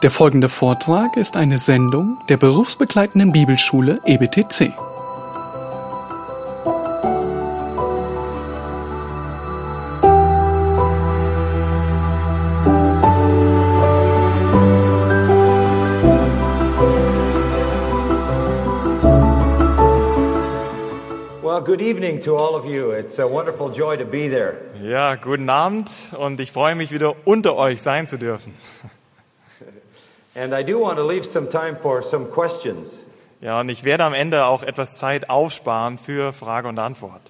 Der folgende Vortrag ist eine Sendung der berufsbegleitenden Bibelschule EBTC. Well, good evening to all of you. It's a wonderful joy to be there. Ja, guten Abend und ich freue mich wieder unter euch sein zu dürfen. And I do want to leave some time for some questions. Ja, und ich werde am Ende auch etwas Zeit aufsparen für Frage und Antwort.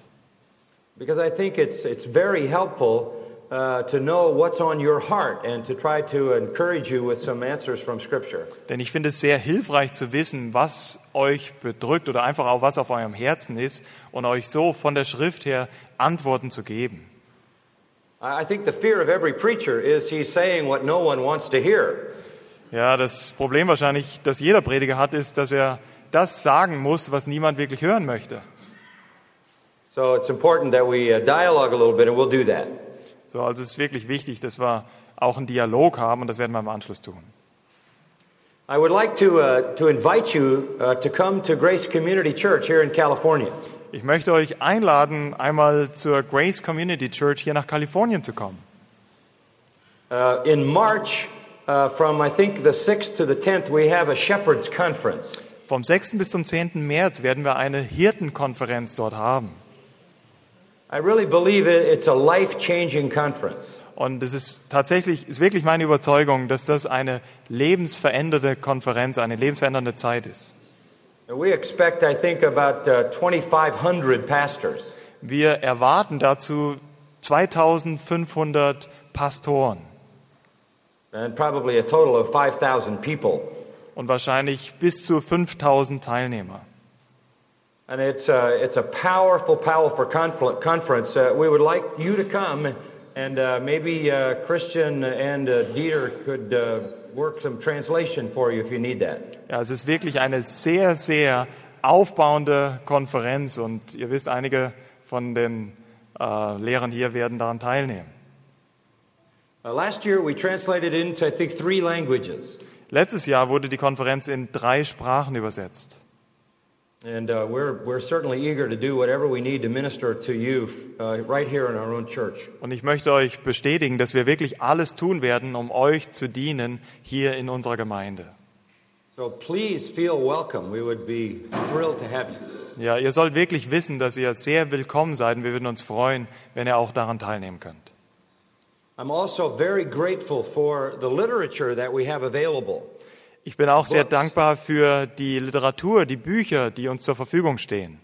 Because I think it's, it's very helpful uh, to know what's on your heart and to try to encourage you with some answers from Scripture. Denn ich finde es sehr hilfreich zu wissen, was euch bedrückt oder einfach auch was auf eurem Herzen ist und euch so von der Schrift her Antworten zu geben. I think the fear of every preacher is he's saying what no one wants to hear. Ja, das Problem wahrscheinlich, das jeder Prediger hat, ist, dass er das sagen muss, was niemand wirklich hören möchte. So it's important that we uh, dialogue a little bit, and we'll do that. So, also es ist wirklich wichtig, dass wir auch einen Dialog haben und das werden wir im Anschluss tun. I would like to, uh, to invite you uh, to come to Grace Community Church here in California. Ich möchte euch einladen, einmal zur Grace Community Church hier nach Kalifornien zu kommen. Uh, in March, uh, from I think the 6th to the 10th, we have a Shepherds Conference. Vom 6. bis zum 10. März werden wir eine Hirtenkonferenz dort haben. I really believe it, it's a life changing conference. Und es ist tatsächlich, ist wirklich meine Überzeugung, dass das eine lebensverändernde Konferenz, eine lebensverändernde Zeit ist. We expect, I think, about uh, 2,500 pastors. Wir erwarten dazu 2500 Pastoren and probably a total of 5,000 people. Und wahrscheinlich bis zu 5000 Teilnehmer. And it's a, it's a powerful, powerful conference. Uh, we would like you to come, and uh, maybe uh, Christian and uh, Dieter could uh, work some translation for you if you need that. Ja, es ist wirklich eine sehr, sehr aufbauende Konferenz und ihr wisst, einige von den äh, Lehrern hier werden daran teilnehmen. Uh, last year, we translated into, I think, three languages. Letztes Jahr wurde die Konferenz in drei Sprachen übersetzt. And uh, we're, we're certainly eager to do whatever we need to minister to you uh, right here in our own church. Und ich möchte euch bestätigen, dass wir wirklich alles tun werden, um euch zu dienen hier in unserer Gemeinde. So please feel welcome. We would be thrilled to have you. Ja, ihr sollt wirklich wissen, dass ihr sehr willkommen seid und wir würden uns freuen, wenn ihr auch daran teilnehmen könnt. I'm also very grateful for the literature that we have available. Ich bin auch sehr dankbar für die Literatur, die Bücher, die uns zur Verfügung stehen.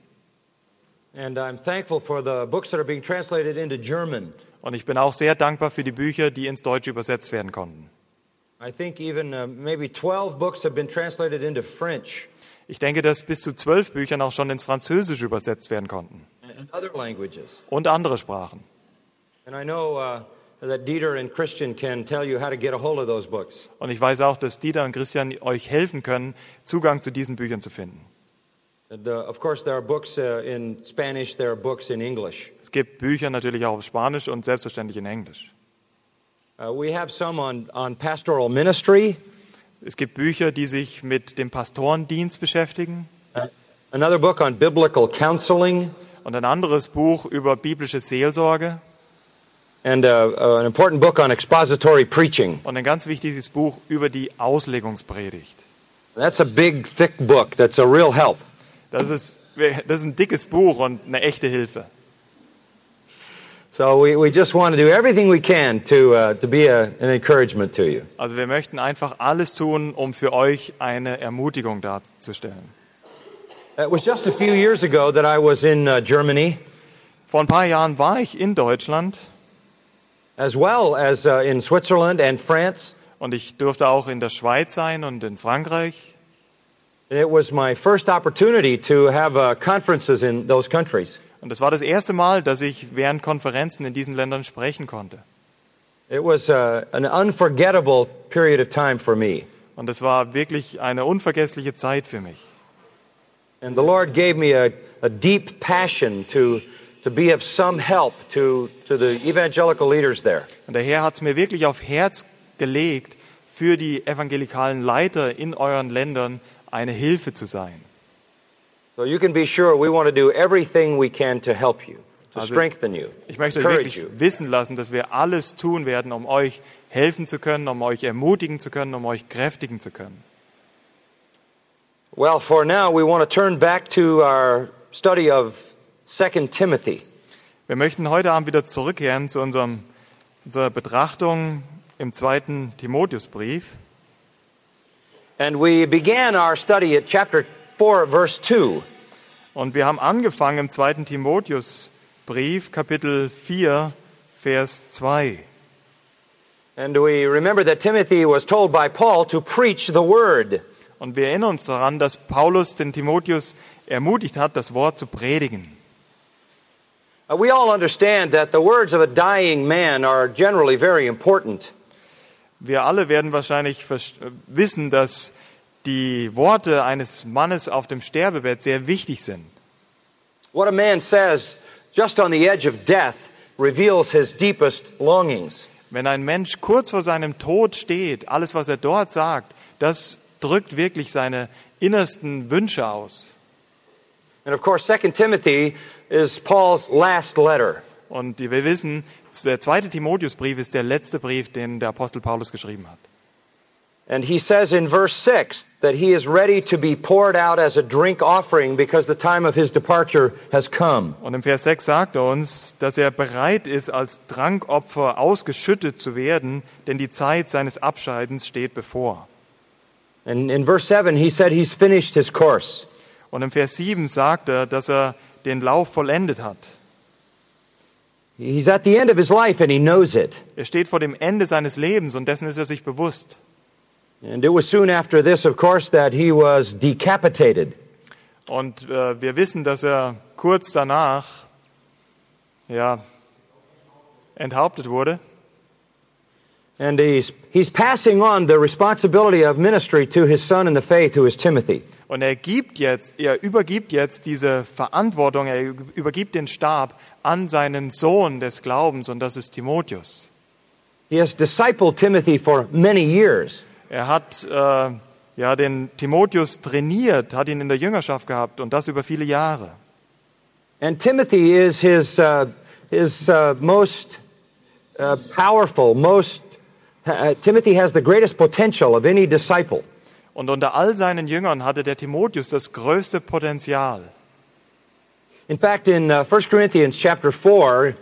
And I'm thankful for the books that are being translated into German. Und ich bin auch sehr dankbar für die Bücher, die ins Deutsche übersetzt werden konnten. I think even uh, maybe 12 books have been translated into French Ich denke, dass bis zu zwölf Büchern auch schon ins Französische übersetzt werden konnten. and other languages. Und andere Sprachen. And I know uh, that Dieter and Christian can tell you how to get a hold of those books. Und ich weiß auch, dass Dieter und Christian euch helfen können, Zugang zu diesen Büchern zu finden. And, uh, of course, there are books uh, in Spanish, there are books in English. Es gibt Bücher natürlich auch auf Spanisch und selbstverständlich in Englisch. Uh, we have some on, on pastoral ministry, Es gibt Bücher, die sich mit dem Pastorendienst beschäftigen another book on biblical counseling, und ein anderes Buch über biblische Seelsorge and uh, uh, an important book on expository preaching. und ein ganz wichtiges Buch über die Auslegungspredigt. That's a big, thick book that's a real help. Das ist, das ist ein dickes Buch und eine echte Hilfe. So we, we just want to do everything we can to, uh, to be a, an encouragement to you. Also wir möchten einfach alles tun, um für euch eine Ermutigung darzustellen. It was just a few years ago that I was in uh, Germany, Vor ein paar Jahren war ich in Deutschland as well as uh, in Switzerland and France. und ich durfte auch in der Schweiz sein und in Frankreich. And it was my first opportunity to have uh, conferences in those countries. Und das war das erste Mal, dass ich während Konferenzen in diesen Ländern sprechen konnte. It was uh, an unforgettable period of time for me. Und es war wirklich eine unvergessliche Zeit für mich. And the Lord gave me a, a deep passion to, to be of some help to, to the evangelical leaders there. Und der Herr hat es mir wirklich auf Herz gelegt, für die evangelikalen Leiter in euren Ländern eine Hilfe zu sein. So you can be sure we want to do everything we can to help you, to Also, strengthen you, Ich möchte wirklich you. wissen lassen, dass wir alles tun werden, um euch helfen zu können, um euch ermutigen zu können, um euch kräftigen zu können. Well, for now, we want to turn back to our study of 2 Timothy. Wir möchten heute Abend wieder zurückkehren zu unserem, unserer Betrachtung im zweiten Timotheusbrief. And we began our study at chapter 4, verse 2. Und wir haben angefangen im zweiten Timotheusbrief, Kapitel 4, Vers 2. And we remember that Timothy was told by Paul to preach the word. Und wir erinnern uns daran, dass Paulus den Timotheus ermutigt hat, das Wort zu predigen. Uh, we all understand that the words of a dying man are generally very important. Wir alle werden wahrscheinlich äh, wissen, dass die Worte eines Mannes auf dem Sterbebett sehr wichtig sind. What a man says just on the edge of death reveals his deepest longings. Wenn ein Mensch kurz vor seinem Tod steht, alles, was er dort sagt, das drückt wirklich seine innersten Wünsche aus. And of course, 2 Timothy is Paul's last letter. Und wir wissen, der zweite Timotheusbrief ist der letzte Brief, den der Apostel Paulus geschrieben hat. And he says in verse 6 that he is ready to be poured out as a drink offering because the time of his departure has come. Und im Vers 6 sagt er uns, dass er bereit ist, als Trankopfer ausgeschüttet zu werden, denn die Zeit seines Abscheidens steht bevor. And in verse 7, he said he's finished his course. Und im Vers 7 sagt er, dass er den Lauf vollendet hat. He's at the end of his life and he knows it. Er steht vor dem Ende seines Lebens und dessen ist er sich bewusst. And it was soon after this, of course, that he was decapitated. Und äh, wir wissen, dass er kurz danach ja, enthauptet wurde. And he's, he's passing on the responsibility of ministry to his son in the faith, who is Timothy. Und er gibt jetzt, er übergibt jetzt diese Verantwortung, er übergibt den Stab an seinen Sohn des Glaubens und das ist Timotheus. He has discipled Timothy for many years. Er hat äh, ja den Timotheus trainiert, hat ihn in der Jüngerschaft gehabt und das über viele Jahre. And Timothy is his, uh, his uh, most uh, powerful, most. Uh, Timothy has the greatest potential of any disciple. Und unter all seinen Jüngern hatte der Timotheus das größte Potenzial. In fact, in uh, 1 Corinthians chapter 4,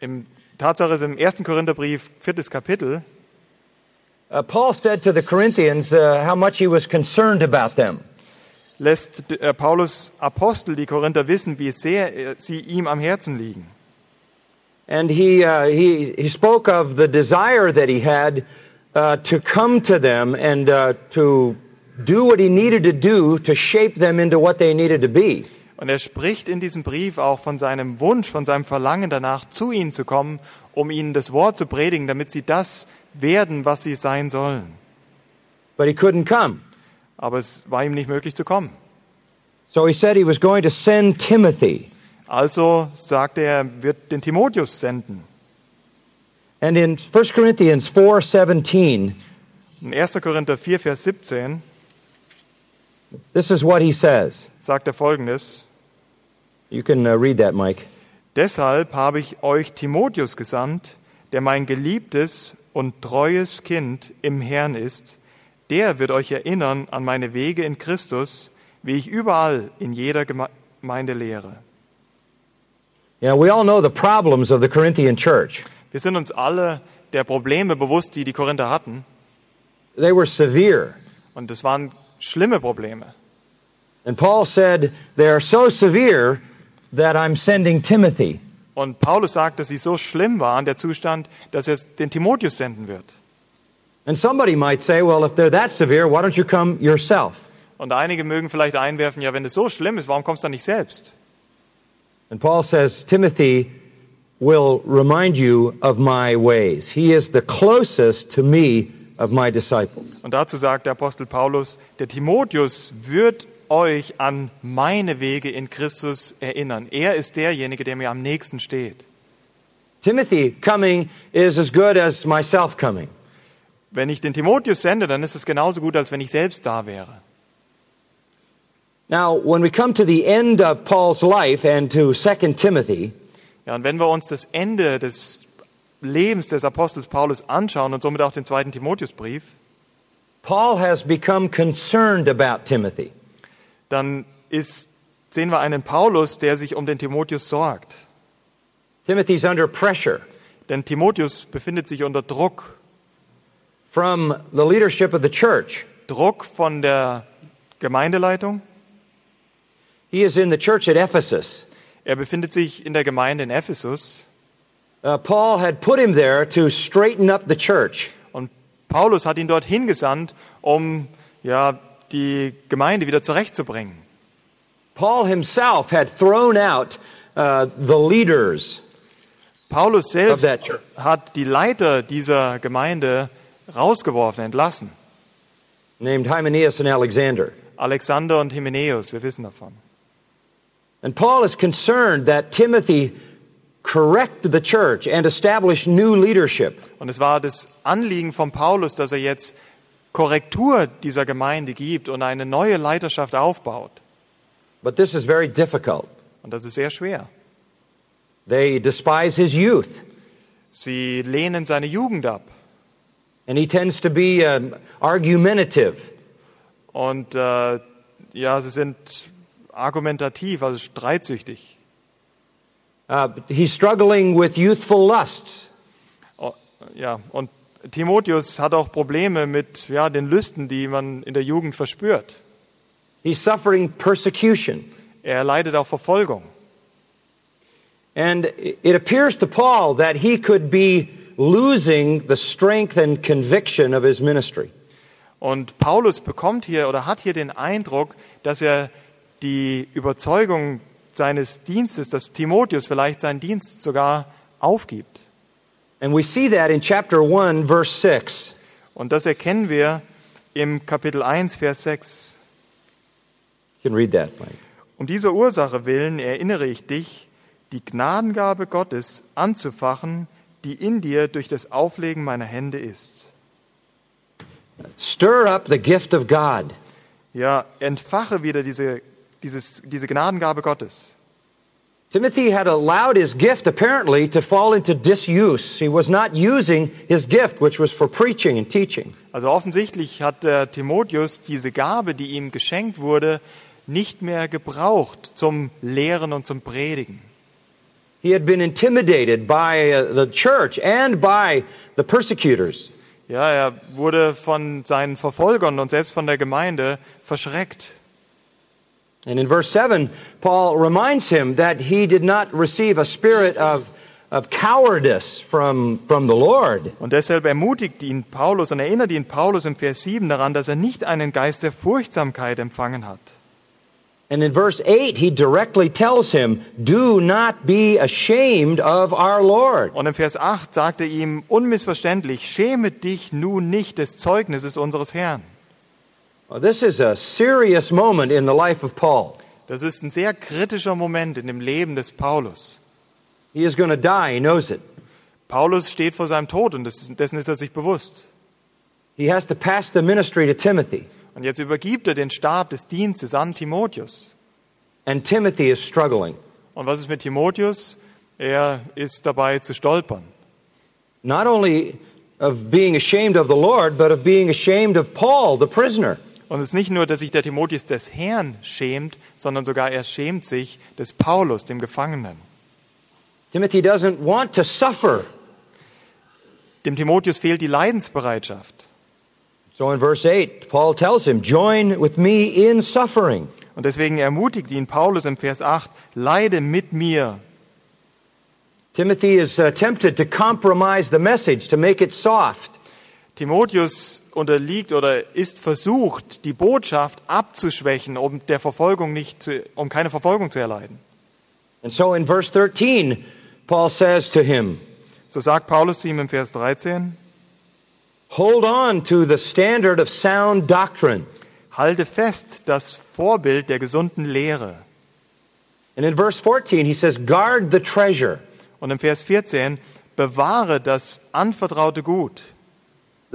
Im Tatsache ist im 1. Korintherbrief, viertes Kapitel, uh, Paul said to the Corinthians uh, how much he was concerned about them. lässt äh, Paulus Apostel die Korinther wissen, wie sehr äh, sie ihm am Herzen liegen. And he, uh, he, he spoke of the desire that he had uh, to come to them and uh, to do what he needed to do to shape them into what they needed to be. Und er spricht in diesem Brief auch von seinem Wunsch, von seinem Verlangen danach, zu ihnen zu kommen, um ihnen das Wort zu predigen, damit sie das werden, was sie sein sollen. But he couldn't come. Aber es war ihm nicht möglich zu kommen. So he said he was going to send Timothy. Also sagte er, wird den Timotheus senden. And in 1 Corinthians 4:17, In 1. Korinther 4, Vers 17 this is what he says. sagt er folgendes. You can uh, read that, Mike. Deshalb habe ich euch Timotheus gesandt, der mein geliebtes und treues Kind im Herrn ist. Der wird euch erinnern an meine Wege in Christus, wie ich überall in jeder Geme- Gemeinde lehre. Yeah, we all know the problems of the Corinthian church. Wir sind uns alle der Probleme bewusst, die die Korinther hatten. They were severe. Und das waren schlimme Probleme. And Paul said, they are so severe that I'm sending Timothy. Und Paulus sagt, dass sie so schlimm waren, der Zustand, dass er den Timotheus senden wird. And somebody might say, well, if they're that severe, why don't you come yourself? Und einige mögen vielleicht einwerfen, ja, wenn es so schlimm ist, warum kommst du dann nicht selbst? And Paul says, Timothy will remind you of my ways. He is the closest to me of my disciples. Und dazu sagt der Apostel Paulus, der Timotheus wird euch an meine Wege in Christus erinnern. Er ist derjenige, der mir am nächsten steht. Timothy coming is as good as myself coming. wenn ich den Timotheus sende, dann ist es genauso gut, als wenn ich selbst da wäre. Now, when we come to the end of Paul's life and to 2 Timothy, Ja, und wenn wir uns das Ende des Lebens des Apostels Paulus anschauen und somit auch den zweiten Timotheusbrief, Paul has become concerned about Timothy. dann ist, sehen wir einen Paulus, der sich um den Timotheus sorgt. Timothy's under pressure Denn Timotheus befindet sich unter Druck. from the leadership of the church. Druck von der Gemeindeleitung. He is in the church at Ephesus. Er befindet sich in der Gemeinde in Ephesus. Uh, Paul had put him there to straighten up the church. Und Paulus hat ihn dort hingesandt, um ja, die Gemeinde wieder zurechtzubringen. Paul himself had thrown out uh, the leaders Paulus of selbst hat die Leiter dieser Gemeinde rausgeworfen, entlassen. named Hymenaeus and Alexander. Alexander und Hymenäus, wir wissen davon. And Paul is concerned that Timothy correct the church and establish new leadership. Und es war das Anliegen von Paulus, dass er jetzt Korrektur dieser Gemeinde gibt und eine neue Leiterschaft aufbaut. But this is very difficult. Und das ist sehr schwer. They despise his youth, Sie lehnen seine Jugend ab. and he tends to be um, argumentative. Und äh, ja, sie sind argumentativ, also streitsüchtig. Uh, he's struggling with youthful lusts. Oh, Ja, und Timotheus hat auch Probleme mit ja, den Lüsten, die man in der Jugend verspürt. He's suffering persecution. Er leidet auch Verfolgung. And it appears to Paul that he could be losing the strength and conviction of his ministry. Und Paulus bekommt hier oder hat hier den Eindruck, dass er die Überzeugung seines Dienstes, dass Timotheus vielleicht seinen Dienst sogar aufgibt. And we see that in chapter 1, verse 6. Und das erkennen wir im Kapitel 1, Vers 6. You can read that, Mike. Um dieser Ursache willen erinnere ich dich, die Gnadengabe Gottes anzufachen, die in dir durch das Auflegen meiner Hände ist. Stir up the gift of God. Ja, entfache wieder diese, dieses, diese Gnadengabe Gottes. Timothy had allowed his gift apparently to fall into disuse. He was not using his gift, which was for preaching and teaching. Also offensichtlich hat der Timotheus diese Gabe, die ihm geschenkt wurde, nicht mehr gebraucht zum Lehren und zum Predigen. He had been intimidated by uh, the church and by the persecutors. Ja, er wurde von seinen Verfolgern und selbst von der Gemeinde verschreckt. And in verse 7, Paul reminds him that he did not receive a spirit of, of cowardice from, from the Lord. Und deshalb ermutigt ihn Paulus und erinnert ihn Paulus im Vers 7 daran, dass er nicht einen Geist der Furchtsamkeit empfangen hat. And in verse 8, he directly tells him, Do not be ashamed of our Lord. Und im Vers 8 sagt er ihm unmissverständlich, schäme dich nun nicht des Zeugnisses unseres Herrn. This is a serious moment in the life of Paul. Das ist ein sehr kritischer Moment in dem Leben des Paulus. He is going to die, he knows it. Paulus steht vor seinem Tod und des- dessen ist er sich bewusst. He has to pass the ministry to Timothy, Und jetzt übergibt er den Stab des Dienstes an Timotheus. and Timothy is struggling. Und was ist mit Timotheus? Er ist dabei zu stolpern. Not only of being ashamed of the Lord, but of being ashamed of Paul, the prisoner. Und es ist nicht nur, dass sich der Timotheus des Herrn schämt, sondern sogar er schämt sich des Paulus, dem Gefangenen. Timothy doesn't want to suffer. Dem Timotheus fehlt die Leidensbereitschaft. So in verse 8, Paul tells him, Join with me in suffering. Und deswegen ermutigt ihn Paulus im Vers 8, leide mit mir. Timothy is uh, tempted to compromise the message, to make it soft. Timotheus unterliegt oder ist versucht, die Botschaft abzuschwächen, um der Verfolgung nicht zu, um keine Verfolgung zu erleiden. And so in verse 13, Paul says to him, So sagt Paulus zu ihm im Vers 13, Hold on to the standard of sound doctrine. halte fest das Vorbild der gesunden Lehre. And in verse 14, he says, Guard the treasure. Und im Vers 14, bewahre das anvertraute Gut.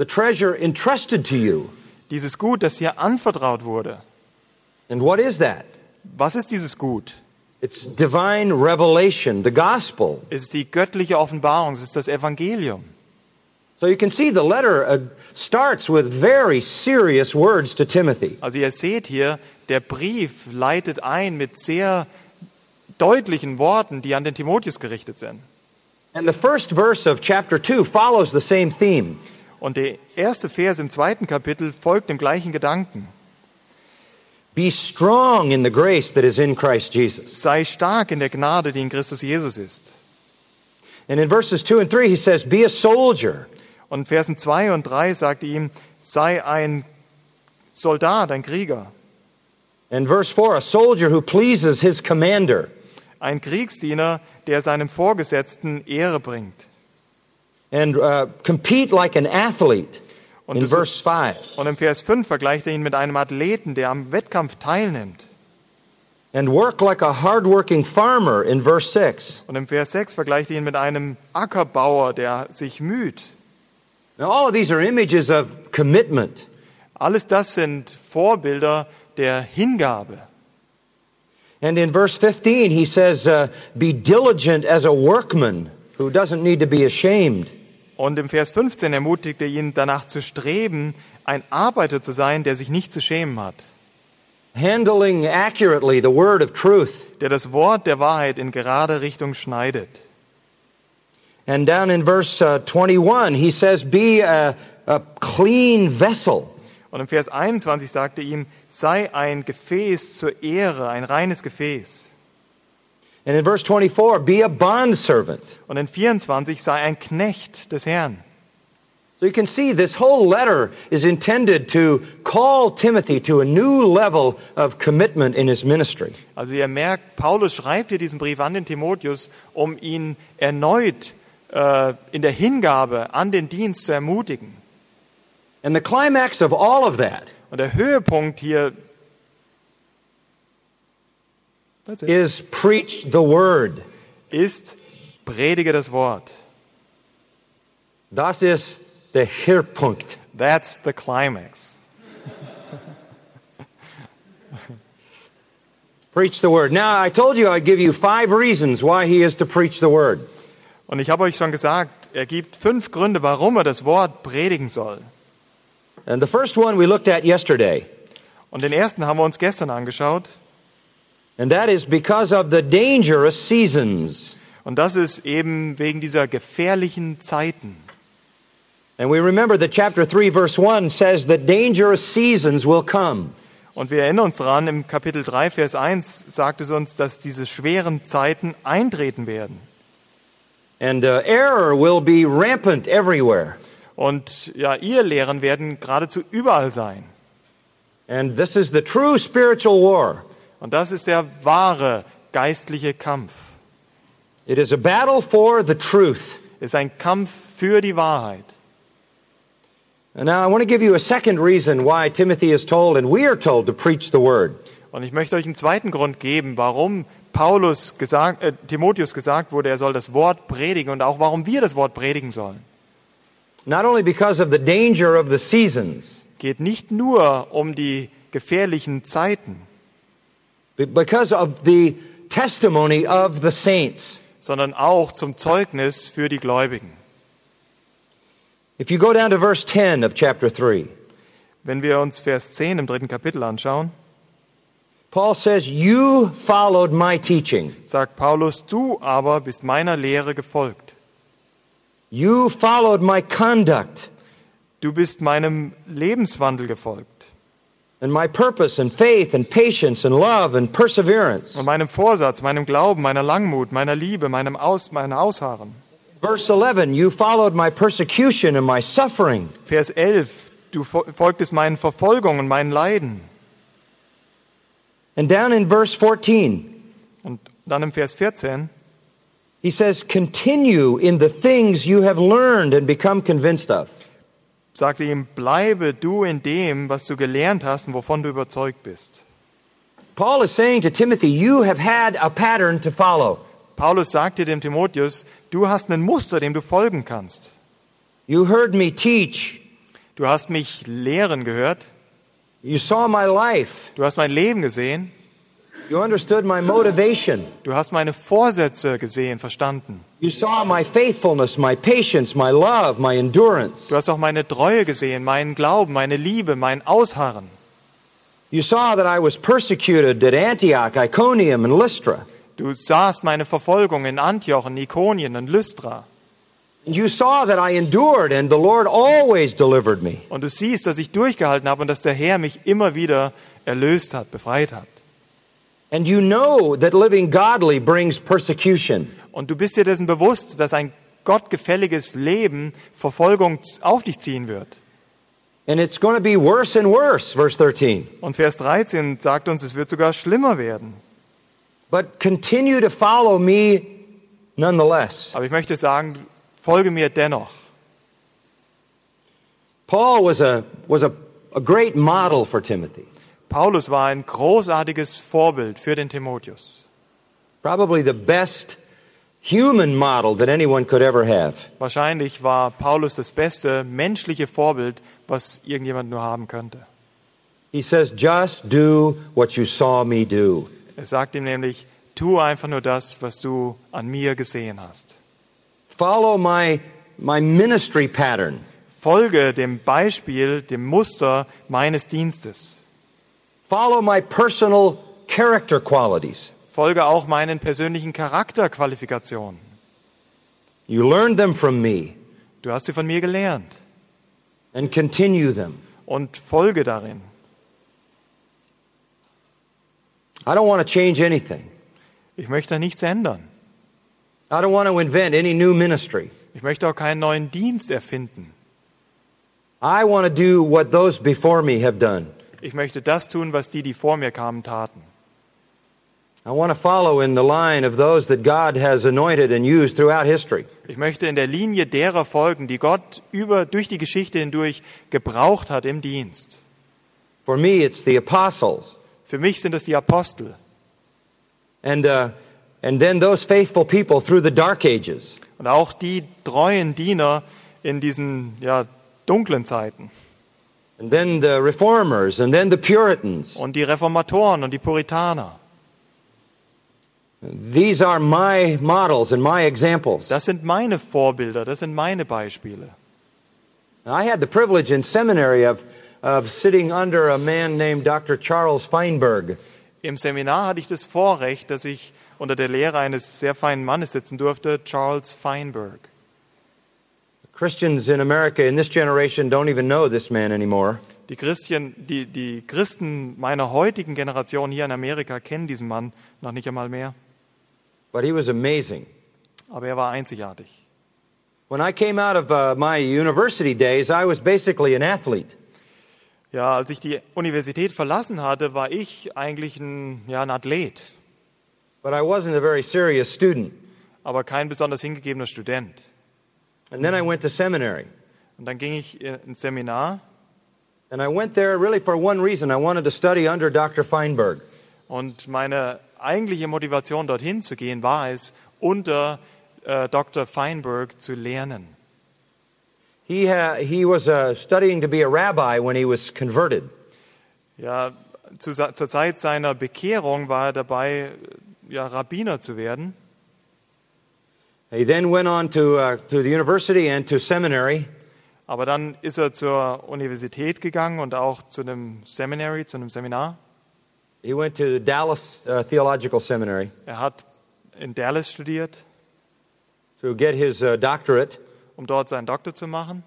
The treasure entrusted to you. Dieses Gut, das dir anvertraut wurde. And what is that? Was ist dieses Gut? It's divine revelation, the gospel. Es ist die göttliche Offenbarung, es ist das Evangelium. So you can see the letter uh, starts with very serious words to Timothy. Also ihr seht hier, der Brief leitet ein mit sehr deutlichen Worten, die an den Timotheus gerichtet sind. And the first verse of chapter 2 follows the same theme. Und der erste Vers im zweiten Kapitel folgt dem gleichen Gedanken. Be strong in the grace that is in Christ Jesus. Sei stark in der Gnade, die in Christus Jesus ist. And in verses 2 and 3, he says, Be a soldier. Und in Versen 2 und 3 sagt er ihm, sei ein Soldat, ein Krieger, And verse 4, a soldier who pleases his commander. ein Kriegsdiener, der seinem Vorgesetzten Ehre bringt. And uh, compete like an athlete. Und, In verse 5. und im Vers 5 vergleicht er ihn mit einem Athleten, der am Wettkampf teilnimmt. And work like a hardworking farmer in verse 6. Und im Vers 6 vergleicht er ihn mit einem Ackerbauer, der sich müht. Now, all of these are images of commitment. Alles das sind Vorbilder der Hingabe. And in verse 15, he says, uh, Be diligent as a workman who doesn't need to be ashamed. Und im Vers 15 ermutigt er ihn danach zu streben, ein Arbeiter zu sein, der sich nicht zu schämen hat, handling accurately the word of truth. der das Wort der Wahrheit in gerade Richtung schneidet. And down in verse uh, 21, he says, Be a, a clean vessel. Und im Vers 21 sagt er ihm, sei ein Gefäß zur Ehre, ein reines Gefäß. And in verse 24, Be a bondservant. Und in 24 sei ein Knecht des Herrn. So you can see this whole letter is intended to call Timothy to a new level of commitment in his ministry. Also ihr merkt, Paulus schreibt hier diesen Brief an den Timotheus, um ihn erneut äh, in der Hingabe an den Dienst zu ermutigen. And the climax of all of that Und der Höhepunkt hier That's it. is preach the word. ist, predige das Wort. Das ist der Höhepunkt. That's the climax. Preach the word. Now, I told you I'd give you five reasons why he is to preach the word. Und ich habe euch schon gesagt, er gibt fünf Gründe, warum er das Wort predigen soll. And the first one we looked at yesterday, Und den ersten haben wir uns gestern angeschaut. And that is because of the dangerous seasons. Und das ist eben wegen dieser gefährlichen Zeiten. And we remember that chapter 3, verse 1 says that dangerous seasons will come. Und wir erinnern uns daran, im Kapitel 3, Vers 1 sagt es uns, dass diese schweren Zeiten eintreten werden. And uh, error will be rampant everywhere. Und ja, ihr Lehren werden geradezu überall sein. And this is the true spiritual war. Und das ist der wahre geistliche Kampf. It is a battle for the truth. Es ist ein Kampf für die Wahrheit. And now I want to give you a second reason why Timothy is told and we are told to preach the word. Und ich möchte euch einen zweiten Grund geben, warum Paulus gesagt, äh, Timotheus gesagt wurde, er soll das Wort predigen und auch warum wir das Wort predigen sollen. Not only because of the danger of the seasons, Geht nicht nur um die gefährlichen Zeiten, because of the testimony of the saints. sondern auch zum Zeugnis für die Gläubigen. If you go down to verse 10 of chapter 3, Wenn wir uns Vers 10 im dritten Kapitel anschauen, Paul says, You followed my teaching. sagt Paulus, du aber bist meiner Lehre gefolgt. You followed my conduct Du bist meinem Lebenswandel gefolgt and my purpose and faith and patience and love and perseverance. und meinem Vorsatz, meinem Glauben, meiner Langmut, meiner Liebe, meinem Aus, meinem Ausharren. Verse 11, you followed my persecution and my suffering. Vers 11, du fo- folgtest meinen Verfolgungen, meinen Leiden. And down in verse 14, Und dann im Vers 14, he says, Continue in the things you have learned and become convinced of. Sagte ihm, bleibe du in dem, was du gelernt hast und wovon du überzeugt bist. Paul is saying to Timothy, You have had a pattern to follow. Paulus sagte dem Timotheus, du hast ein Muster, dem du folgen kannst. You heard me teach Du hast mich lehren gehört. You saw my life. Du hast mein Leben gesehen. You understood my motivation. Du hast meine Vorsätze gesehen, verstanden. You saw my faithfulness, my patience, my love, my endurance. Du hast auch meine Treue gesehen, meinen Glauben, meine Liebe, mein Ausharren. You saw that I was persecuted at Antioch, Iconium, and Lystra. Du sahst meine Verfolgung in Antioch, in Ikonien und Lystra. And you saw that I endured, and the Lord always delivered me. Und du siehst, dass ich durchgehalten habe und dass der Herr mich immer wieder erlöst hat, befreit hat. And you know that living godly brings persecution. Und du bist dir dessen bewusst, dass ein gottgefälliges Leben Verfolgung auf dich ziehen wird. And it's going to be worse and worse, verse 13. Und Vers 13 sagt uns, es wird sogar schlimmer werden. But continue to follow me nonetheless. Aber ich möchte sagen, folge mir dennoch. Paul was a, was a, a great model for Timothy. Paulus war ein großartiges Vorbild für den Timotheus. Probably the best human model that anyone could ever have. Wahrscheinlich war Paulus das beste menschliche Vorbild, was irgendjemand nur haben könnte. He says, Just do what you saw me do. Er sagt ihm nämlich, tu einfach nur das, was du an mir gesehen hast. Follow my, my ministry pattern. Folge dem Beispiel, dem Muster meines Dienstes. Follow my personal character qualities. Folge auch meinen persönlichen Charakterqualifikationen. You learned them from me Du hast sie von mir gelernt and continue them. und folge darin. I don't want to change anything. Ich möchte nichts ändern. I don't want to invent any new ministry. Ich möchte auch keinen neuen Dienst erfinden. I want to do what those before me have done. Ich möchte das tun, was die, die vor mir kamen, taten. I want to follow in the line of those that God has anointed and used throughout history. Ich möchte in der Linie derer folgen, die Gott über, durch die Geschichte hindurch gebraucht hat im Dienst. For me, it's the apostles. Für mich sind es die Apostel And, uh, and then those faithful people through the dark ages. und auch die treuen Diener in diesen ja, dunklen Zeiten And then the reformers. And then the Puritans. und die Reformatoren und die Puritaner. These are my models and my examples. Das sind meine Vorbilder, das sind meine Beispiele. I had the privilege in seminary of, of sitting under a man named Dr. Charles Feinberg. Im Seminar hatte ich das Vorrecht, dass ich unter der Lehre eines sehr feinen Mannes sitzen durfte, Charles Feinberg. Christians in America in this generation don't even know this man anymore. Die, Christen, die, die Christen meiner heutigen Generation hier in Amerika kennen diesen Mann noch nicht einmal mehr, But he was amazing. aber er war einzigartig. When I came out of uh, my university days, I was basically an athlete. Ja, als ich die Universität verlassen hatte, war ich eigentlich ein, ja, ein Athlet, But I wasn't a very serious student. aber kein besonders hingegebener Student. And then I went to seminary. Und dann ging ich äh, ins Seminar And I went there really for one reason. I wanted to study under Dr. Feinberg. und meine eigentliche Motivation, dorthin zu gehen, war es, unter äh, Dr. Feinberg zu lernen. He, ha- he was uh, studying to be a rabbi when he was converted. Ja, zu, zur Zeit seiner Bekehrung war er dabei, äh, ja, Rabbiner zu werden. He then went on to, uh, to the university and to seminary. Aber dann ist er zur Universität gegangen und auch zu einem Seminary, zu einem Seminar. He went to the Dallas uh, Theological Seminary Er hat in Dallas studiert, to get his uh, doctorate. um dort seinen Doktor zu machen.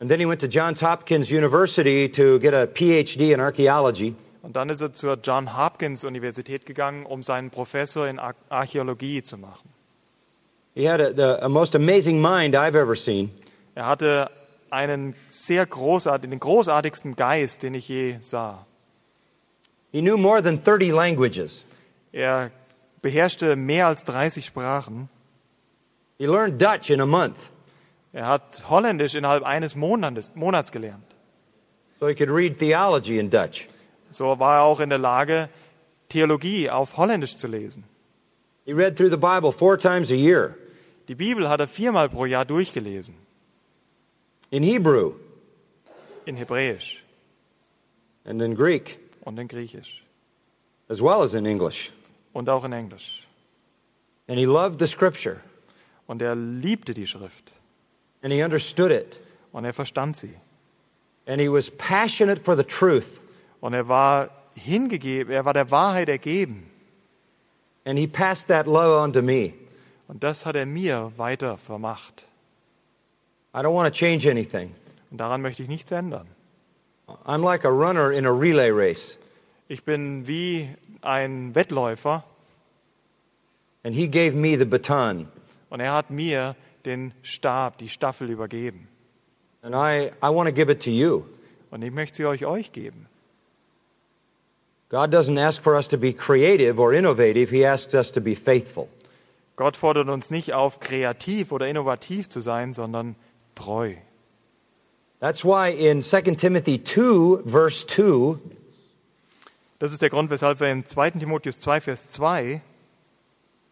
And then he went to Johns Hopkins University to get a PhD in archaeology. Und dann ist er zur John Hopkins Universität gegangen, um seinen Professor in Ar Archäologie zu machen. He had a, the, a most amazing mind I've ever seen. Er hatte einen sehr großartigen, den großartigsten Geist, den ich je sah. He knew more than 30 languages. Er beherrschte mehr als 30 Sprachen. He learned Dutch in a month Er hat Holländisch innerhalb eines Monats, Monats gelernt. so he could read theology in Dutch. So war er auch in der Lage, Theologie auf Holländisch zu lesen. He read through the Bible four times a year Die Bibel hat er viermal pro Jahr durchgelesen. in Hebrew. in Hebräisch and in Greek, und in Griechisch as well as in English. und auch in Englisch. And he loved the scripture Und er liebte die Schrift and he understood it. und er verstand sie. And he was passionate for the truth. Und er war hingegeben, er war der Wahrheit ergeben. And he passed that love on to me. Und das hat er mir weiter vermacht. I don't want to change anything. Und daran möchte ich nichts ändern. I'm like a runner in a relay race. Ich bin wie ein Wettläufer And he gave me the baton. und er hat mir den Stab, die Staffel übergeben. And I, I want to give it to you. Und ich möchte sie euch euch geben. God doesn't ask for us to be creative or innovative, He asks us to be faithful. Gott fordert uns nicht auf, kreativ oder innovativ zu sein, sondern treu. That's why in 2 Timothy 2, verse 2, Das ist der Grund, weshalb wir im 2. Timotheus 2, Vers 2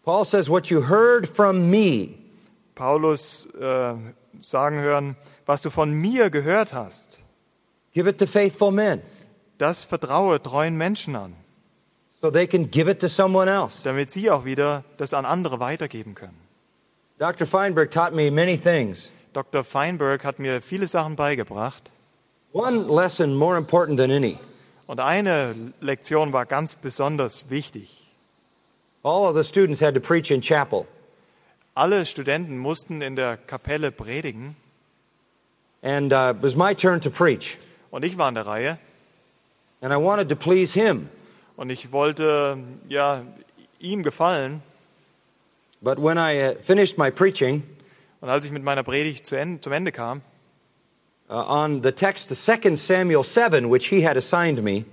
Paul says, What you heard from me, Paulus äh, sagen hören, was du von mir gehört hast, give it to faithful men das vertraue treuen Menschen an, damit sie auch wieder das an andere weitergeben können. Dr. Feinberg taught me many things. Dr. Feinberg hat mir viele Sachen beigebracht One lesson more important than any und eine Lektion war ganz besonders wichtig. all of the students had to preach in chapel. Alle Studenten mussten in der Kapelle predigen And uh, it was my turn to preach. und ich war in der Reihe And I wanted to please him. Und ich wollte ja ihm gefallen But when I uh, finished my preaching und als ich mit meiner Predigt zu Ende, zum Ende kam, uh, on the text, the 2 Samuel 7, which he had assigned me,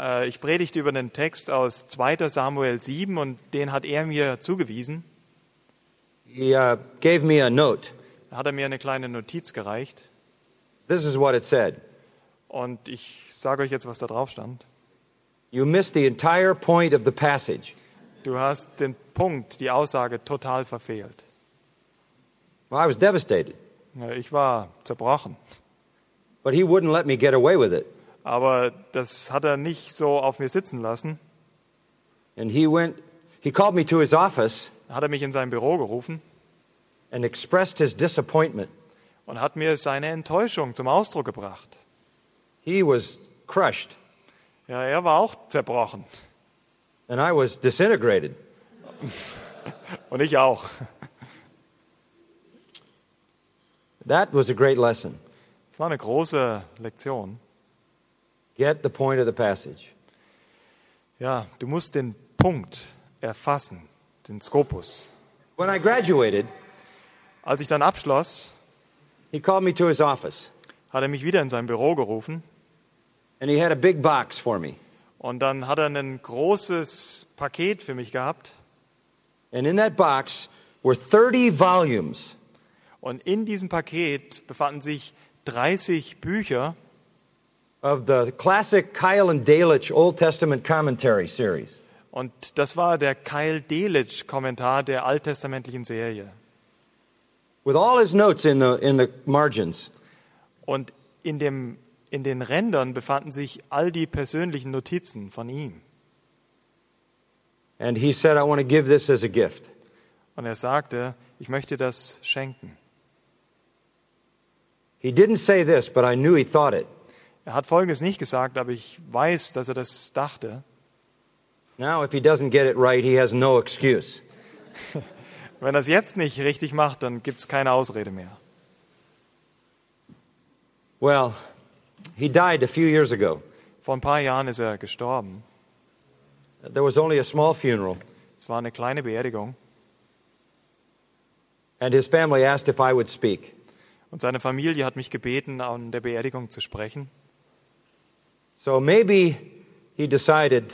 äh, ich predigte über den Text aus 2. Samuel 7 und den hat er mir zugewiesen. he uh, gave me a note. Da hat er mir eine kleine Notiz gereicht This is what it said und ich sage euch jetzt, was da drauf stand. You missed the entire point of the passage. Du hast den Punkt, die Aussage total verfehlt. Well, I was devastated, Ich war zerbrochen, but he wouldn't let me get away with it. aber das hat er nicht so auf mir sitzen lassen. And he went, he called me to his office hat er mich in sein Büro gerufen and expressed his disappointment. und hat mir seine Enttäuschung zum Ausdruck gebracht. He was crushed, Ja, er war auch zerbrochen and I was disintegrated. und ich auch. That was a great lesson. Es war eine große Lektion. Get the point of the passage. Ja, du musst den Punkt erfassen, den Skopus. When I graduated, Als ich dann abschloss, he called me to his office, hat er mich wieder in sein Büro gerufen and he had a big box for me. und dann hat er ein großes Paket für mich gehabt And in that box were 30 volumes und in diesem Paket befanden sich 30 Bücher of the classic Kyle and Delitzsch Old Testament commentary series. und das war der Kyle Delitzsch Kommentar der alttestamentlichen Serie. with all his notes in the, in the margins. Und in, dem, in den Rändern befanden sich all die persönlichen Notizen von ihm. And he said, I want to give this as a gift. Und er sagte, ich möchte das schenken. He didn't say this, but I knew he thought it. Er hat Folgendes nicht gesagt, aber ich weiß, dass er das dachte. Now, if he doesn't get it right, he has no excuse. Wenn er es jetzt nicht richtig macht, dann gibt es keine Ausrede mehr. Well, he died a few years ago. Vor ein paar Jahren ist er gestorben. There was only a small funeral, Es war eine kleine Beerdigung. and his family asked if I would speak. Und seine Familie hat mich gebeten, an der Beerdigung zu sprechen. So maybe he decided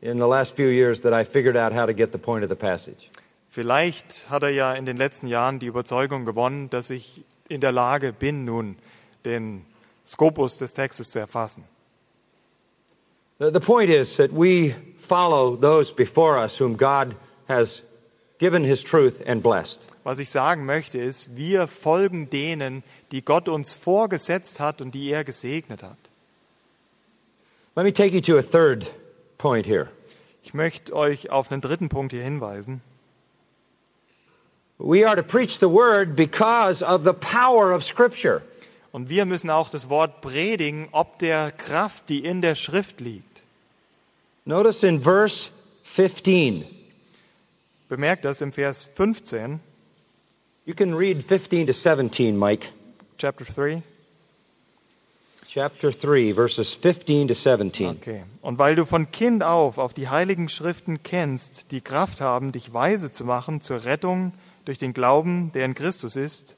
in the last few years that I figured out how to get the point of the passage. Vielleicht hat er ja in den letzten Jahren die Überzeugung gewonnen, dass ich in der Lage bin, nun den Skopus des Textes zu erfassen. The, the point is that we follow those before us whom God has given his truth and blessed. Was ich sagen möchte, ist, wir folgen denen, die Gott uns vorgesetzt hat und die er gesegnet hat. Let me take you to a third point here. Ich möchte euch auf einen dritten Punkt hier hinweisen. We are to preach the word because of the power of Scripture. Und wir müssen auch das Wort predigen, ob der Kraft, die in der Schrift liegt. Notice in verse 15. Bemerkt das im Vers 15, You can read 15 to 17, Mike. Chapter 3. Chapter 3, verses 15 to 17. Okay. Und weil du von Kind auf auf die heiligen Schriften kennst, die Kraft haben, dich weise zu machen zur Rettung durch den Glauben, der in Christus ist,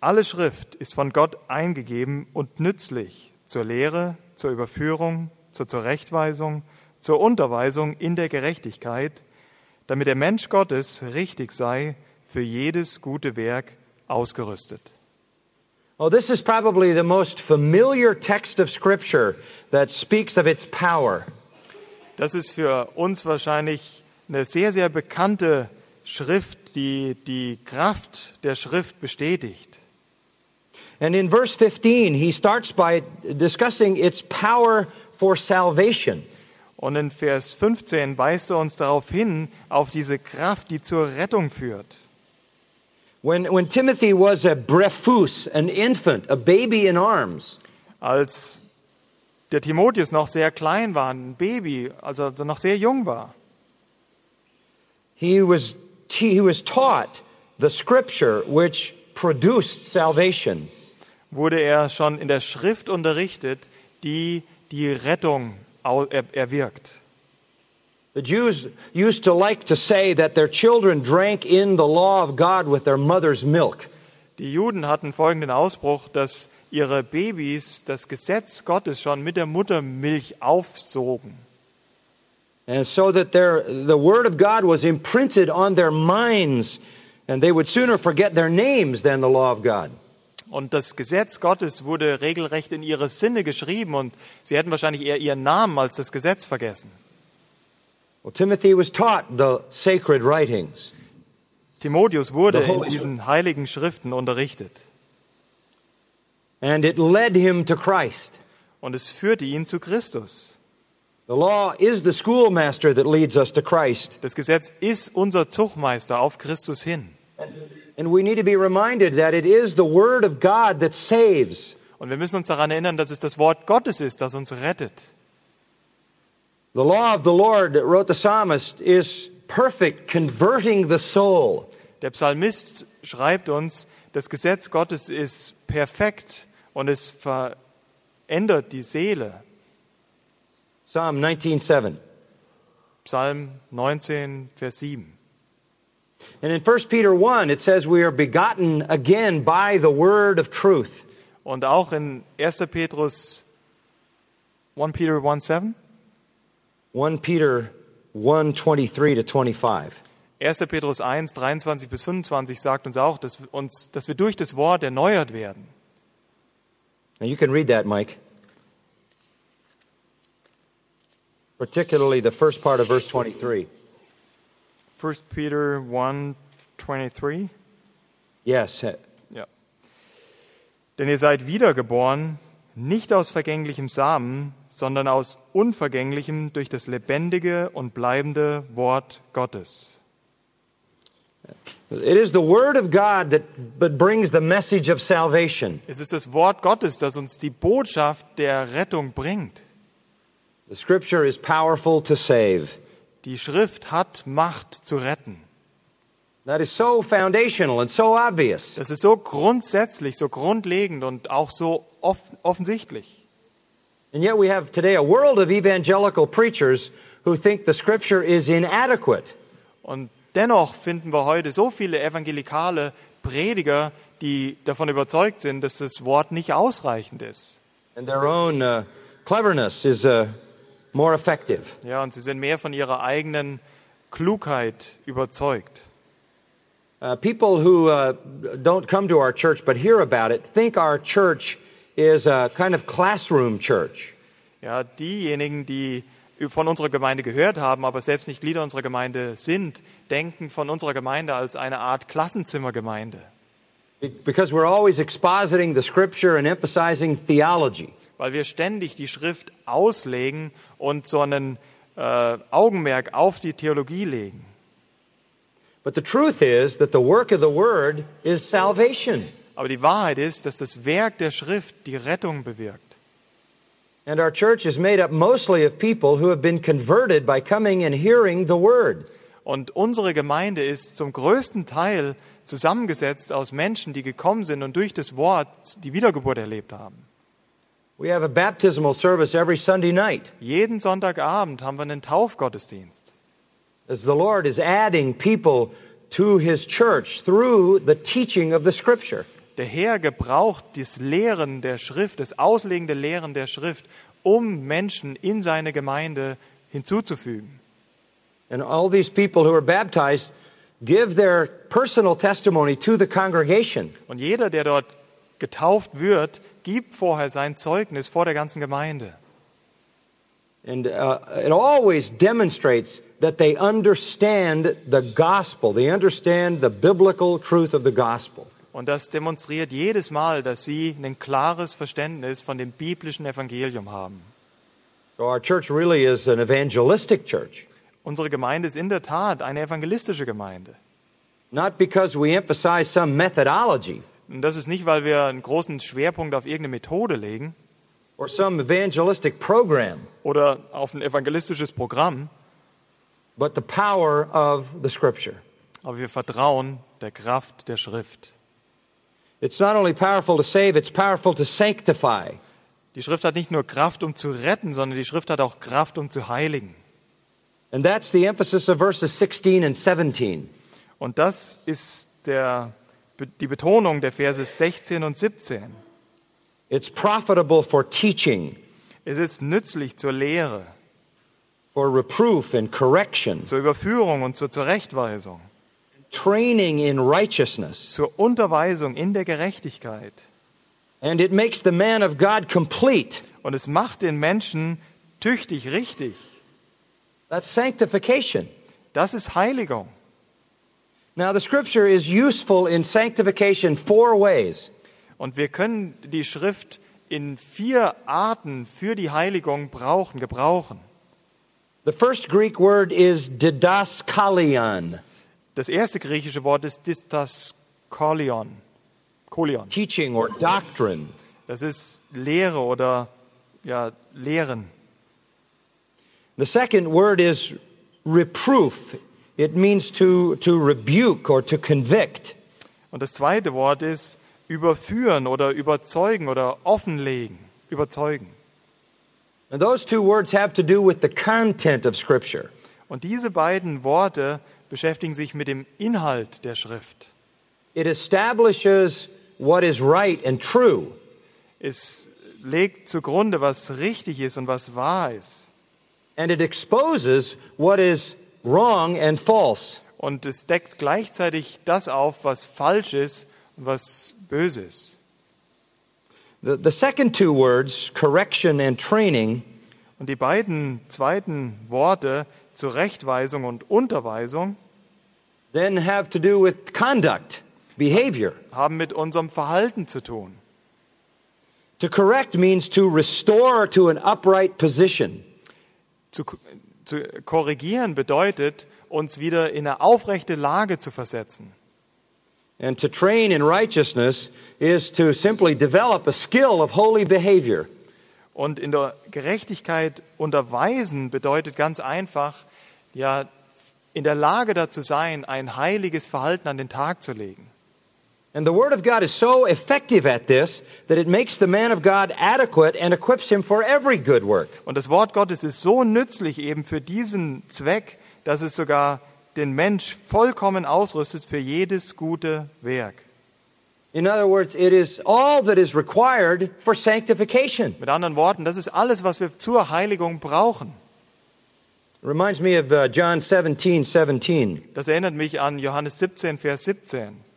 alle Schrift ist von Gott eingegeben und nützlich zur Lehre, zur Überführung, zur Zurechtweisung, zur Unterweisung in der Gerechtigkeit, damit der Mensch Gottes richtig sei, für jedes gute Werk ausgerüstet. Oh, this is probably the most familiar text of Scripture that speaks of its power. Das ist für uns wahrscheinlich eine sehr, sehr bekannte Schrift, die die Kraft der Schrift bestätigt. And in verse 15, he starts by discussing its power for salvation. Und in Vers 15 weist er uns darauf hin, auf diese Kraft, die zur Rettung führt. When, when Timothy was a brephus, an infant, a baby in arms, Als der Timotheus noch sehr klein war, ein Baby, also noch sehr jung war, he was, he was taught the scripture which produced salvation. Wurde er schon in der Schrift unterrichtet, die die Rettung er- erwirkt. The Jews used to like to say that their children drank in the law of God with their mother's milk. Die Juden hatten folgenden Ausspruch, dass ihre Babys das Gesetz Gottes schon mit der Muttermilch aufsogen. And so that their, the word of God was imprinted on their minds, and they would sooner forget their names than the law of God. Und das Gesetz Gottes wurde regelrecht in ihre Sinne geschrieben und sie hätten wahrscheinlich eher ihren Namen als das Gesetz vergessen. Well, Timothy was taught the sacred writings. Timotheus wurde in diesen heiligen Schriften unterrichtet and it led him to Christ. und es führte ihn zu Christus. The law is the schoolmaster that leads us to Christ. Das Gesetz ist unser Zuchtmeister auf Christus hin. And we need to be reminded that it is the Word of God that saves. Und wir müssen uns daran erinnern, dass es das Wort Gottes ist, das uns rettet. The law of the Lord, wrote the psalmist, is perfect, converting the soul. Der Psalmist schreibt uns, das Gesetz Gottes ist perfekt und es verändert die Seele. Psalm 19:7. Psalm 19, Vers 7. And in 1 Peter 1, it says we are begotten again by the word of truth. Und auch in 1. Petrus 1 Peter 1, 7? 1 Peter 1, 23 to 25. 1. Petrus 1, 23 bis 25 sagt uns auch, dass, uns, dass wir durch das Wort erneuert werden. Now you can read that, Mike. Particularly the first part of verse 23. 1. Peter 1, 23. Yes. Ja. Denn ihr seid wiedergeboren, nicht aus vergänglichem Samen, sondern aus unvergänglichem durch das lebendige und bleibende Wort Gottes. It is the word of God that that brings the message of salvation. Es ist das Wort Gottes, das uns die Botschaft der Rettung bringt. The scripture is powerful to save. Die Schrift hat Macht zu retten. That is so foundational and so obvious. Das ist so grundsätzlich, so grundlegend und auch so off offensichtlich. And yet we have today a world of evangelical preachers who think the scripture is inadequate. Und dennoch finden wir heute so viele evangelikale Prediger, die davon überzeugt sind, dass das Wort nicht ausreichend ist. And their own uh, cleverness is uh, more effective. Ja, und sie sind mehr von ihrer eigenen Klugheit überzeugt. Uh, people who uh, don't come to our church but hear about it think our church is a kind of classroom church. Ja, diejenigen, die von unserer Gemeinde gehört haben, aber selbst nicht Glieder unserer Gemeinde sind, denken von unserer Gemeinde als eine Art Klassenzimmergemeinde. Because we're always expositing the scripture and emphasizing theology. Weil wir ständig die Schrift auslegen und so einen äh, Augenmerk auf die Theologie legen. But the truth is that the work of the word is salvation. Aber die Wahrheit ist, dass das Werk der Schrift die Rettung bewirkt. And our church is made up mostly of people who have been converted by coming and hearing the word. Und unsere Gemeinde ist zum größten Teil zusammengesetzt aus Menschen, die gekommen sind und durch das Wort die Wiedergeburt erlebt haben. Jeden Sonntagabend haben wir einen Taufgottesdienst. as the Lord is adding people to his church through the teaching of the scripture. Der Herr gebraucht das Lehren der Schrift, das auslegende Lehren der Schrift, um Menschen in seine Gemeinde hinzuzufügen. And all these people who are baptized give their personal testimony to the congregation. Und jeder, der dort getauft wird, gibt vorher sein Zeugnis vor der ganzen Gemeinde. And uh, it always demonstrates that they understand the gospel. They understand the biblical truth of the gospel. Und das demonstriert jedes Mal, dass sie ein klares Verständnis von dem biblischen Evangelium haben. So our church really is an evangelistic church. Unsere Gemeinde ist in der Tat eine evangelistische Gemeinde. Not because we emphasize some methodology Und das ist nicht, weil wir einen großen Schwerpunkt auf irgendeine Methode legen or some evangelistic program, oder auf ein evangelistisches Programm, but the power of the scripture. aber wir vertrauen der Kraft der Schrift. It's not only powerful to save, it's powerful to sanctify. Die Schrift hat nicht nur Kraft, um zu retten, sondern die Schrift hat auch Kraft, um zu heiligen. And that's the emphasis of verses 16 and 17. Und das ist der, die Betonung der Verse 16 und 17. It's profitable for teaching, Es ist nützlich zur Lehre, for reproof and correction, zur Überführung und zur Zurechtweisung, training in righteousness. zur Unterweisung in der Gerechtigkeit. And it makes the man of God complete. Und es macht den Menschen tüchtig richtig. That's sanctification. Das ist Heiligung. Now, the scripture is useful in sanctification four ways. Und wir können die Schrift in vier Arten für die Heiligung brauchen, gebrauchen. The first Greek word is didaskalion, Das erste griechische Wort ist didaskolion. Kolion. teaching or doctrine. Das ist Lehre oder ja, Lehren. The second word is reproof. It means to, to rebuke or to convict. Und das zweite Wort ist überführen oder überzeugen oder offenlegen, überzeugen. And those two words have to do with the content of Scripture. Und diese beiden Worte beschäftigen sich mit dem Inhalt der Schrift. It establishes what is right and true. Es legt zugrunde, was richtig ist und was wahr ist. and it exposes what is wrong and false. Und es deckt gleichzeitig das auf, was falsch ist und was böse ist. The, the second two words, correction and training, Und die beiden zweiten Worte, Zurechtweisung und Unterweisung, then have to do with conduct, behavior. haben mit unserem Verhalten zu tun. To correct means to restore to an upright position. Zu, zu korrigieren bedeutet, uns wieder in eine aufrechte Lage zu versetzen. And to train in righteousness is to simply develop a skill of holy behavior. Und in der Gerechtigkeit unterweisen bedeutet ganz einfach, ja, in der Lage dazu sein, ein heiliges Verhalten an den Tag zu legen. And the Word of God is so effective at this that it makes the man of God adequate and equips him for every good work. Und das Wort Gottes ist so nützlich eben für diesen Zweck, dass es sogar den Mensch vollkommen ausrüstet für jedes gute Werk. In other words, it is all that is required for sanctification. Mit anderen Worten, das ist alles, was wir zur Heiligung brauchen. Reminds me of uh, John 17, 17. Das erinnert mich an Johannes 17, Vers 17.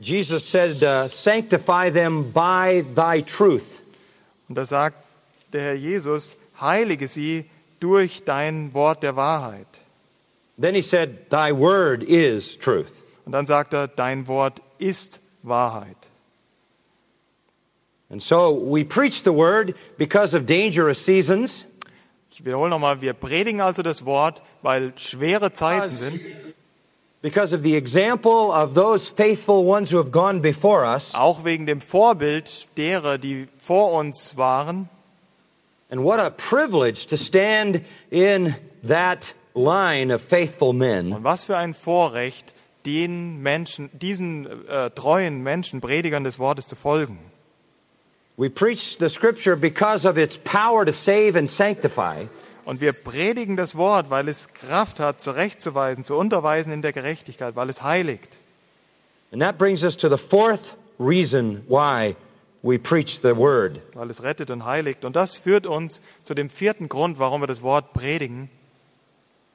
Jesus said, uh, Sanctify them by thy truth. Und da sagt der Herr Jesus, heilige sie durch dein Wort der Wahrheit. Then he said, Thy word is truth. Und dann sagt er, dein Wort ist Wahrheit. And so we preach the word because of dangerous seasons, Ich wiederhole nochmal, wir predigen also das Wort, weil schwere Zeiten sind, because of the example of those faithful ones who have gone before us. auch wegen dem Vorbild derer, die vor uns waren. And what a privilege to stand in that line of faithful men. Und was für ein Vorrecht, den Menschen, diesen äh, treuen Menschen, Predigern des Wortes zu folgen. We preach the scripture because of its power to save and sanctify. Und wir predigen das Wort, weil es Kraft hat, zurechtzuweisen, zu unterweisen in der Gerechtigkeit, weil es heiligt. And that brings us to the fourth reason why we preach the word. weil es rettet und heiligt. Und das führt uns zu dem vierten Grund, warum wir das Wort predigen.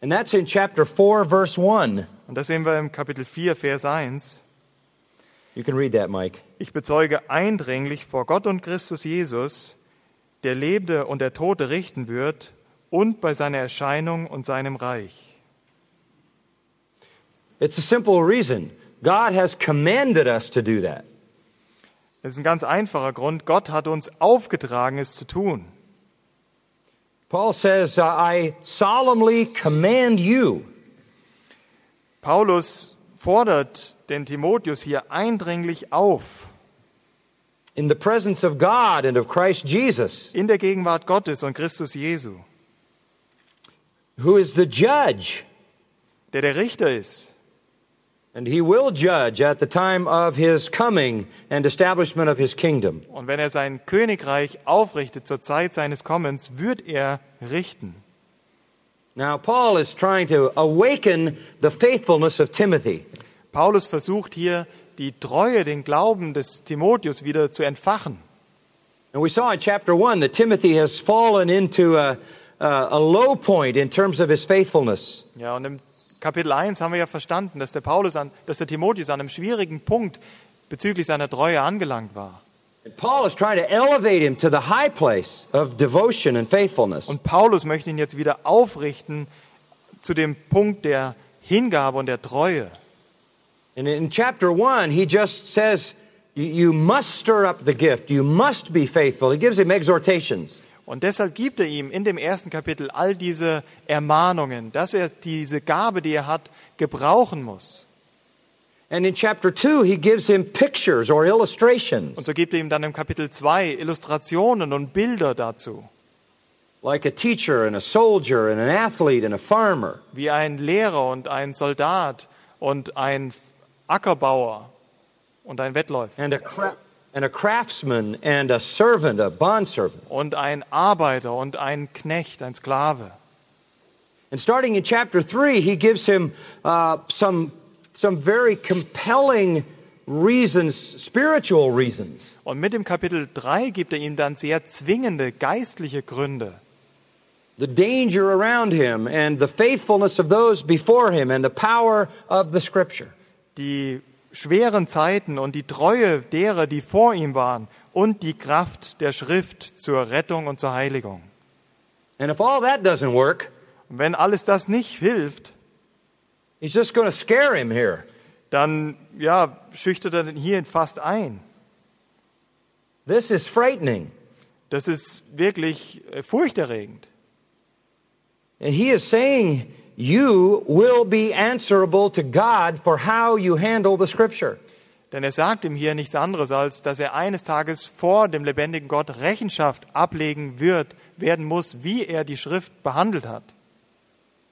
And that's in chapter 4, verse 1. Und das sehen wir im Kapitel 4, Vers 1. You can read that, Mike. Ich bezeuge eindringlich vor Gott und Christus Jesus, der Lebende und der Tote richten wird, und bei seiner Erscheinung und seinem Reich. It's a simple reason. God has commanded us to do that. Das ist ein ganz einfacher Grund. Gott hat uns aufgetragen, es zu tun. Paul says, uh, I solemnly command you. Paulus fordert den Timotheus hier eindringlich auf, in the presence of God and of Christ Jesus, in der Gegenwart Gottes und Christus Jesu, who is the judge, der der Richter ist. and he will judge at the time of his coming and establishment of his kingdom. Und wenn er sein Königreich aufrichtet zur Zeit seines Kommens, wird er richten. Now, Paul is trying to awaken the faithfulness of Timothy. Paulus versucht hier, die Treue, den Glauben des Timotheus wieder zu entfachen. And we saw in chapter 1 that Timothy has fallen into a, a, a low point in terms of his faithfulness. Ja, und im Kapitel 1 haben wir ja verstanden, dass der, Paulus an, dass der Timotheus an einem schwierigen Punkt bezüglich seiner Treue angelangt war. And Paul is trying to elevate him to the high place of devotion and faithfulness. Und Paulus möchte ihn jetzt wieder aufrichten zu dem Punkt der Hingabe und der Treue. And in chapter 1, he just says, you must stir up the gift. You must be faithful. He gives him exhortations. Und deshalb gibt er ihm in dem ersten Kapitel all diese Ermahnungen, dass er diese Gabe, die er hat, gebrauchen muss. And in chapter 2, he gives him pictures or illustrations, Und so gibt er ihm dann im Kapitel 2 Illustrationen und Bilder dazu, like a teacher and a soldier and an athlete and a farmer. wie ein Lehrer und ein Soldat und ein Ackerbauer und ein Wettläufer and a, cra- and a craftsman and a servant, a bondservant. und ein Arbeiter und ein Knecht, ein Sklave. And starting in chapter 3, he gives him uh, some, some very compelling reasons, spiritual reasons. Und mit dem Kapitel 3 gibt er ihm dann sehr zwingende geistliche Gründe. The danger around him and the faithfulness of those before him and the power of the scripture. die schweren Zeiten und die Treue derer, die vor ihm waren und die Kraft der Schrift zur Rettung und zur Heiligung. And if all that doesn't work, Und wenn alles das nicht hilft, he's just going to scare him here. dann ja, schüchtert er hier fast ein. This is frightening. Das ist wirklich äh, furchterregend. And he is saying, You will be answerable to God for how you handle the scripture. Denn er sagt ihm hier nichts anderes, als dass er eines Tages vor dem lebendigen Gott Rechenschaft ablegen wird, werden muss, wie er die Schrift behandelt hat.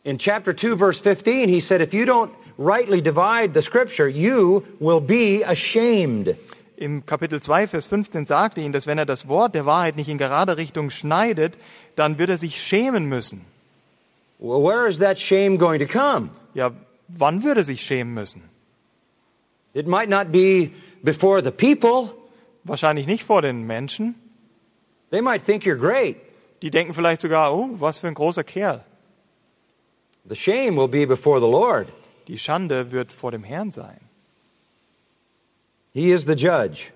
In chapter 2, verse 15, he said, If you don't rightly divide the scripture, you will be ashamed. Im Kapitel 2, Vers 15 sagte ihn, dass wenn er das Wort der Wahrheit nicht in gerade Richtung schneidet, dann wird er sich schämen müssen. Where is that shame going to come? Ja, wann würde sich schämen müssen? It might not be before the people. Wahrscheinlich nicht vor den Menschen. They might think you're great. Die denken vielleicht sogar, oh, was für ein großer Kerl. The shame will be before the Lord. Die Schande wird vor dem Herrn sein. He is the judge.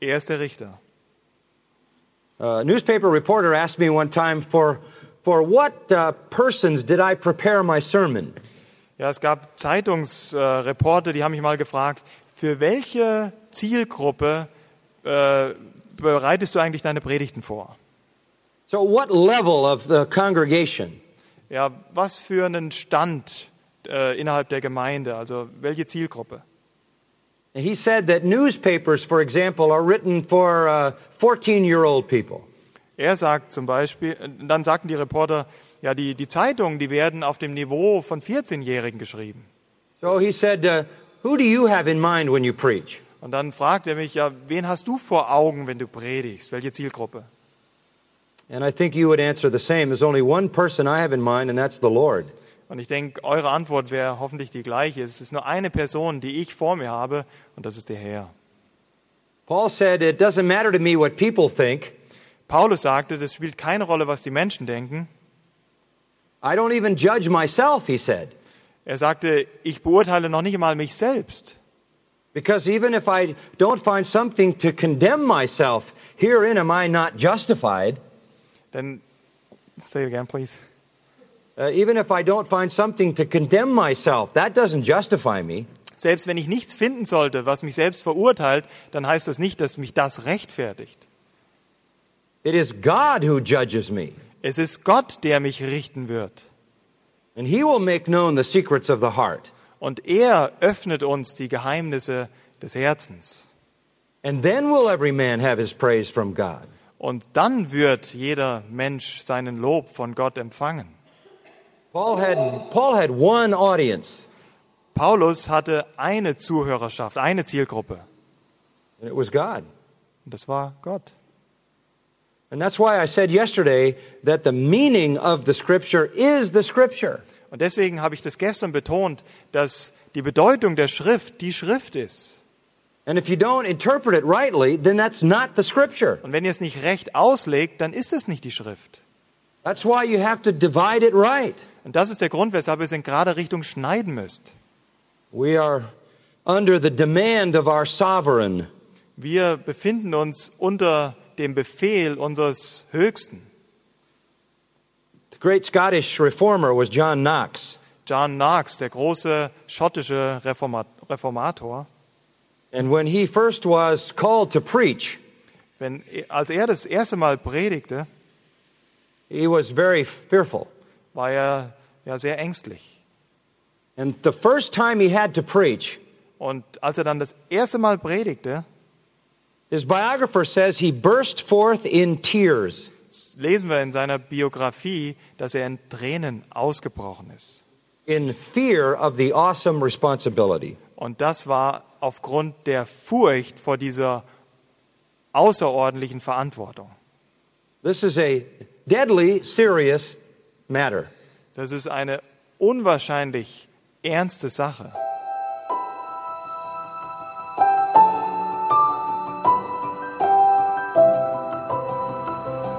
Er ist der Richter. A newspaper reporter asked me one time for, for what uh, persons did I prepare my sermon? Ja, es gab Zeitungsreporter, die haben mich mal gefragt, für welche Zielgruppe äh, bereitest du eigentlich deine Predigten vor? So, what level of the congregation? Ja, was für einen Stand äh, innerhalb der Gemeinde, also welche Zielgruppe? He said that newspapers, for example, are written for uh, 14 year old people. Er sagt zum Beispiel, äh, dann sagten die Reporter, ja, die, die Zeitungen, die werden auf dem Niveau von 14-Jährigen geschrieben. So he said, uh, Who do you have in mind when you preach? Und dann fragt er mich, ja, wen hast du vor Augen, wenn du predigst? Welche Zielgruppe? And I think you would answer the same. There's only one person I have in mind, and that's the Lord. Und ich denke, eure Antwort wäre hoffentlich die gleiche. Es ist nur eine Person, die ich vor mir habe, und das ist der Herr. Paul said, It doesn't matter to me what people think. Paulus sagte, das spielt keine Rolle, was die Menschen denken. I don't even judge myself, he said. Er sagte, ich beurteile noch nicht einmal mich selbst. Because even if I don't find something to condemn myself, herein am I not justified. Denn, say it again, please. Uh, even if I don't find something to condemn myself, that doesn't justify me. Selbst wenn ich nichts finden sollte, was mich selbst verurteilt, dann heißt das nicht, dass mich das rechtfertigt. It is God who judges me, Es ist Gott, der mich richten wird. and He will make known the secrets of the heart. Und er öffnet uns die Geheimnisse des Herzens. And then will every man have his praise from God. Und dann wird jeder Mensch seinen Lob von Gott empfangen. Paul had, Paul had one audience, Paulus hatte eine Zuhörerschaft, eine Zielgruppe. and it was God. Und das war Gott. And that's why I said yesterday that the meaning of the Scripture is the Scripture. Und deswegen habe ich das gestern betont, dass die Bedeutung der Schrift die Schrift ist. And if you don't interpret it rightly, then that's not the Scripture. Und wenn ihr es nicht recht auslegt, dann ist es nicht die Schrift. That's why you have to divide it right. Und das ist der Grund, weshalb ihr es in gerade Richtung schneiden müsst. We are under the demand of our sovereign. Wir befinden uns unter dem Befehl unseres Höchsten. The great Scottish reformer was John Knox. John Knox, der große schottische Reformat Reformator, And when he first was called to preach, wenn, als er das erste Mal predigte, he was very fearful. war er ja sehr ängstlich. And the first time he had to preach, Und als er dann das erste Mal predigte, his biographer says he burst forth in tears. lesen wir in seiner Biografie, dass er in Tränen ausgebrochen ist. in fear of the awesome responsibility. Und das war aufgrund der Furcht vor dieser außerordentlichen Verantwortung. This is a deadly serious matter. Das ist eine unwahrscheinlich ernste Sache.